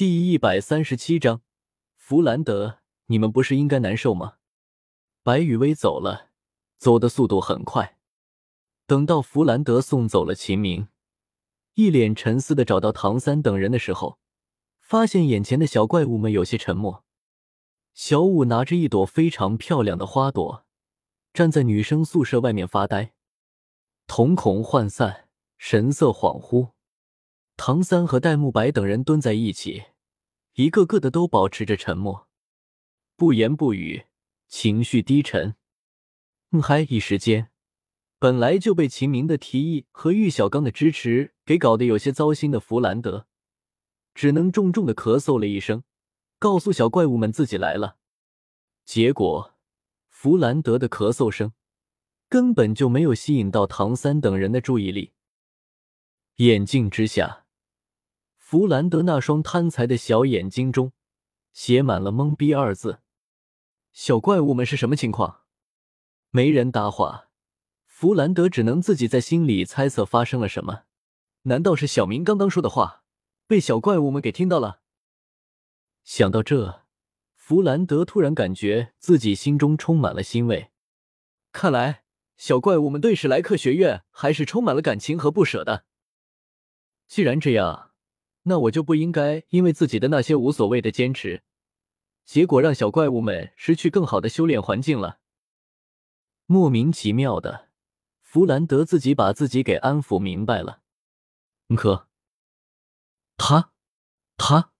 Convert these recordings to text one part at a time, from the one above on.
第一百三十七章，弗兰德，你们不是应该难受吗？白雨薇走了，走的速度很快。等到弗兰德送走了秦明，一脸沉思的找到唐三等人的时候，发现眼前的小怪物们有些沉默。小五拿着一朵非常漂亮的花朵，站在女生宿舍外面发呆，瞳孔涣散，神色恍惚。唐三和戴沐白等人蹲在一起，一个个的都保持着沉默，不言不语，情绪低沉。嗯，嗨，一时间，本来就被秦明的提议和玉小刚的支持给搞得有些糟心的弗兰德，只能重重的咳嗽了一声，告诉小怪物们自己来了。结果，弗兰德的咳嗽声根本就没有吸引到唐三等人的注意力，眼镜之下。弗兰德那双贪财的小眼睛中写满了懵逼二字。小怪物们是什么情况？没人搭话。弗兰德只能自己在心里猜测发生了什么。难道是小明刚刚说的话被小怪物们给听到了？想到这，弗兰德突然感觉自己心中充满了欣慰。看来小怪物们对史莱克学院还是充满了感情和不舍的。既然这样。那我就不应该因为自己的那些无所谓的坚持，结果让小怪物们失去更好的修炼环境了。莫名其妙的，弗兰德自己把自己给安抚明白了。可，他，他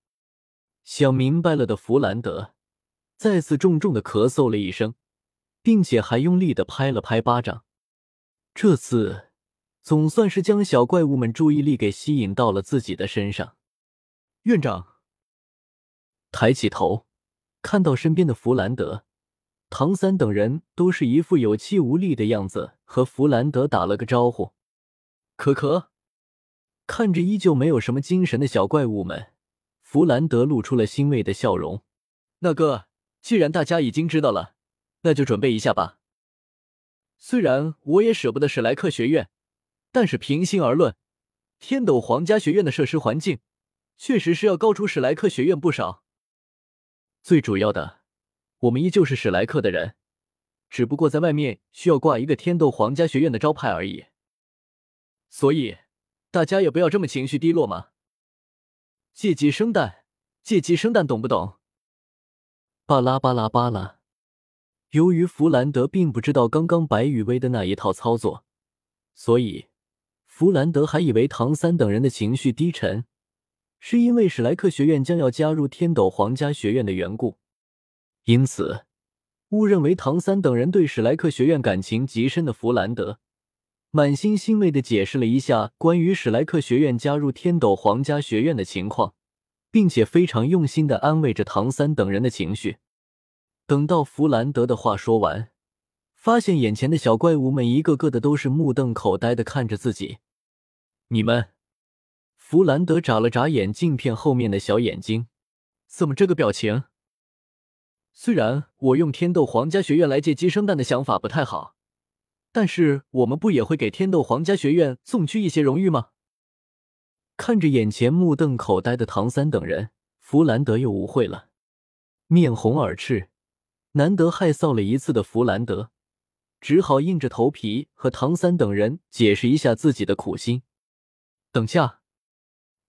想明白了的弗兰德再次重重的咳嗽了一声，并且还用力的拍了拍巴掌。这次。总算是将小怪物们注意力给吸引到了自己的身上。院长抬起头，看到身边的弗兰德、唐三等人都是一副有气无力的样子，和弗兰德打了个招呼。可可看着依旧没有什么精神的小怪物们，弗兰德露出了欣慰的笑容。那个，既然大家已经知道了，那就准备一下吧。虽然我也舍不得史莱克学院。但是平心而论，天斗皇家学院的设施环境确实是要高出史莱克学院不少。最主要的，我们依旧是史莱克的人，只不过在外面需要挂一个天斗皇家学院的招牌而已。所以大家也不要这么情绪低落嘛。借鸡生蛋，借鸡生蛋，懂不懂？巴拉巴拉巴拉。由于弗兰德并不知道刚刚白羽薇的那一套操作，所以。弗兰德还以为唐三等人的情绪低沉，是因为史莱克学院将要加入天斗皇家学院的缘故，因此误认为唐三等人对史莱克学院感情极深的弗兰德，满心欣慰的解释了一下关于史莱克学院加入天斗皇家学院的情况，并且非常用心的安慰着唐三等人的情绪。等到弗兰德的话说完，发现眼前的小怪物们一个个的都是目瞪口呆的看着自己。你们，弗兰德眨了眨眼镜片后面的小眼睛，怎么这个表情？虽然我用天斗皇家学院来借鸡生蛋的想法不太好，但是我们不也会给天斗皇家学院送去一些荣誉吗？看着眼前目瞪口呆的唐三等人，弗兰德又误会了，面红耳赤，难得害臊了一次的弗兰德，只好硬着头皮和唐三等人解释一下自己的苦心。等下，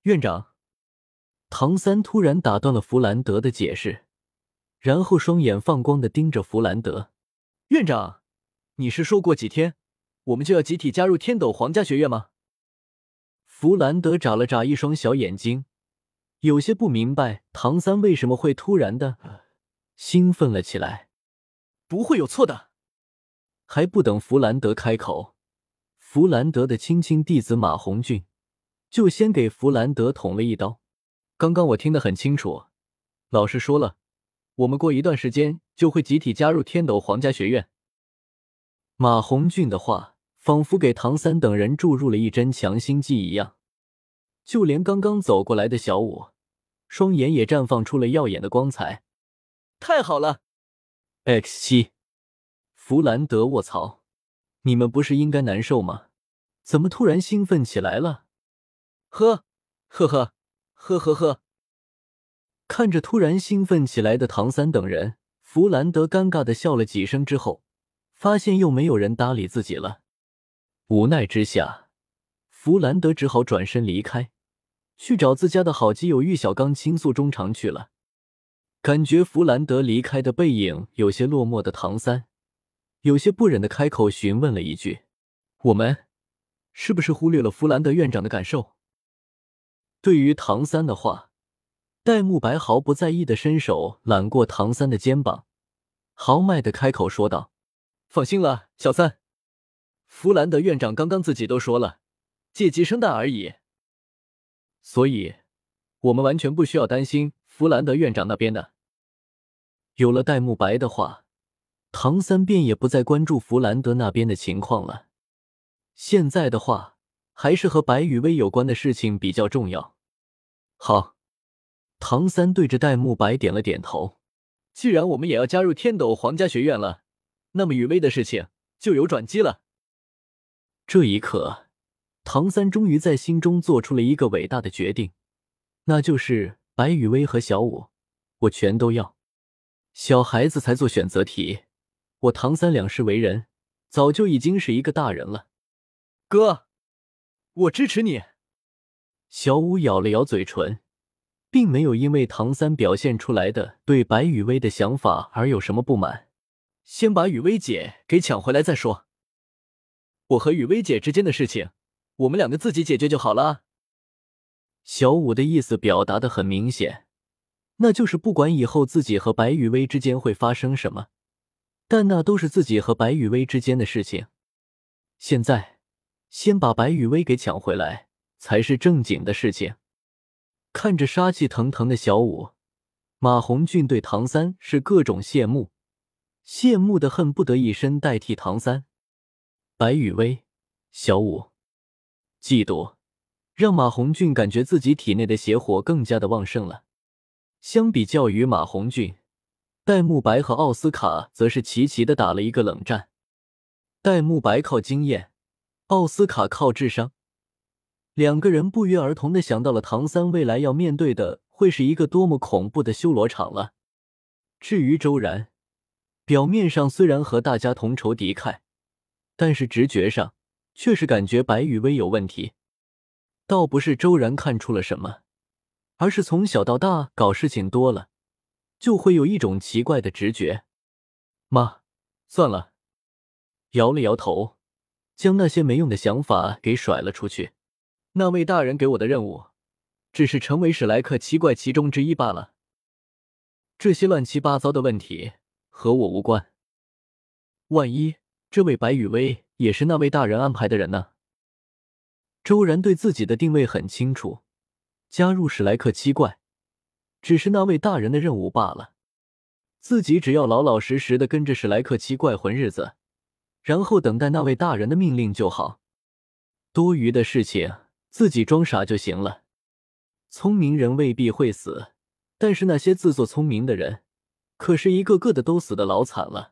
院长，唐三突然打断了弗兰德的解释，然后双眼放光的盯着弗兰德。院长，你是说过几天我们就要集体加入天斗皇家学院吗？弗兰德眨了眨一双小眼睛，有些不明白唐三为什么会突然的兴奋了起来。不会有错的。还不等弗兰德开口，弗兰德的亲亲弟子马红俊。就先给弗兰德捅了一刀。刚刚我听得很清楚，老师说了，我们过一段时间就会集体加入天斗皇家学院。马红俊的话仿佛给唐三等人注入了一针强心剂一样，就连刚刚走过来的小五，双眼也绽放出了耀眼的光彩。太好了！X 七，弗兰德，卧槽！你们不是应该难受吗？怎么突然兴奋起来了？呵，呵呵，呵呵呵。看着突然兴奋起来的唐三等人，弗兰德尴尬的笑了几声之后，发现又没有人搭理自己了。无奈之下，弗兰德只好转身离开，去找自家的好基友玉小刚倾诉衷肠去了。感觉弗兰德离开的背影有些落寞的唐三，有些不忍的开口询问了一句：“我们是不是忽略了弗兰德院长的感受？”对于唐三的话。戴沐白毫不在意的伸手揽过唐三的肩膀，豪迈的开口说道：“放心了，小三，弗兰德院长刚刚自己都说了，借鸡生蛋而已，所以我们完全不需要担心弗兰德院长那边的。”有了戴沐白的话，唐三便也不再关注弗兰德那边的情况了。现在的话，还是和白雨薇有关的事情比较重要。好。唐三对着戴沐白点了点头。既然我们也要加入天斗皇家学院了，那么雨薇的事情就有转机了。这一刻，唐三终于在心中做出了一个伟大的决定，那就是白雨薇和小舞，我全都要。小孩子才做选择题，我唐三两世为人，早就已经是一个大人了。哥，我支持你。小舞咬了咬嘴唇。并没有因为唐三表现出来的对白雨薇的想法而有什么不满，先把雨薇姐给抢回来再说。我和雨薇姐之间的事情，我们两个自己解决就好了。小五的意思表达的很明显，那就是不管以后自己和白雨薇之间会发生什么，但那都是自己和白雨薇之间的事情。现在，先把白雨薇给抢回来才是正经的事情。看着杀气腾腾的小舞，马红俊对唐三是各种羡慕，羡慕的恨不得一身代替唐三。白雨薇、小舞，嫉妒让马红俊感觉自己体内的邪火更加的旺盛了。相比较于马红俊，戴沐白和奥斯卡则是齐齐的打了一个冷战。戴沐白靠经验，奥斯卡靠智商。两个人不约而同的想到了唐三未来要面对的会是一个多么恐怖的修罗场了。至于周然，表面上虽然和大家同仇敌忾，但是直觉上却是感觉白羽薇有问题。倒不是周然看出了什么，而是从小到大搞事情多了，就会有一种奇怪的直觉。妈，算了，摇了摇头，将那些没用的想法给甩了出去。那位大人给我的任务，只是成为史莱克七怪其中之一罢了。这些乱七八糟的问题和我无关。万一这位白雨薇也是那位大人安排的人呢？周然对自己的定位很清楚，加入史莱克七怪，只是那位大人的任务罢了。自己只要老老实实的跟着史莱克七怪混日子，然后等待那位大人的命令就好。多余的事情。自己装傻就行了。聪明人未必会死，但是那些自作聪明的人，可是一个个的都死的老惨了。